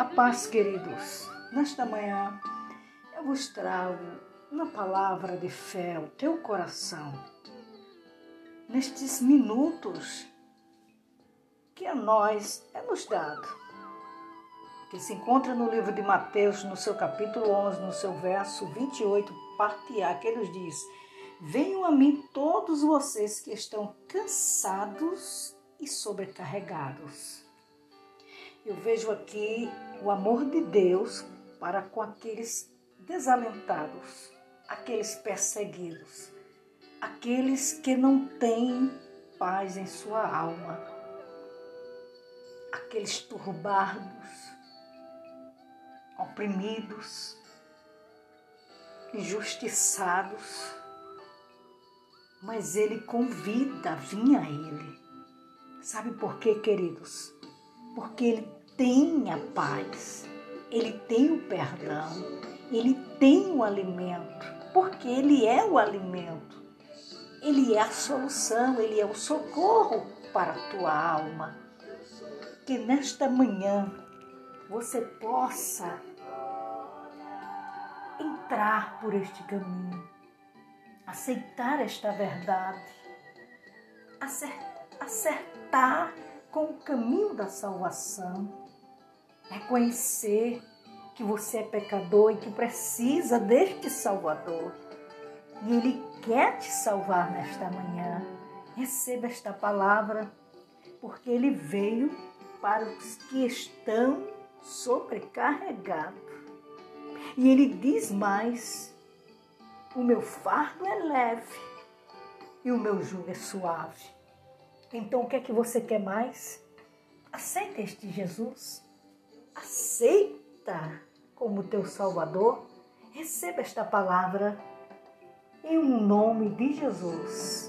A paz, queridos. Nesta manhã eu vos trago uma palavra de fé ao teu coração. Nestes minutos que a nós é nos dado, que se encontra no livro de Mateus, no seu capítulo 11, no seu verso 28, parte A, que nos diz: Venham a mim todos vocês que estão cansados e sobrecarregados eu vejo aqui o amor de Deus para com aqueles desalentados, aqueles perseguidos, aqueles que não têm paz em sua alma, aqueles turbados, oprimidos, injustiçados. Mas Ele convida a vir a Ele. Sabe por quê, queridos? Porque ele tem a paz, ele tem o perdão, ele tem o alimento, porque ele é o alimento, ele é a solução, ele é o socorro para a tua alma. Que nesta manhã você possa entrar por este caminho, aceitar esta verdade, acertar com o caminho da salvação. Reconhecer que você é pecador e que precisa deste Salvador. E Ele quer te salvar nesta manhã. Receba esta palavra, porque Ele veio para os que estão sobrecarregados. E Ele diz mais: o meu fardo é leve e o meu jugo é suave. Então o que é que você quer mais? Aceita este Jesus. Aceita como teu Salvador. Receba esta palavra em um nome de Jesus.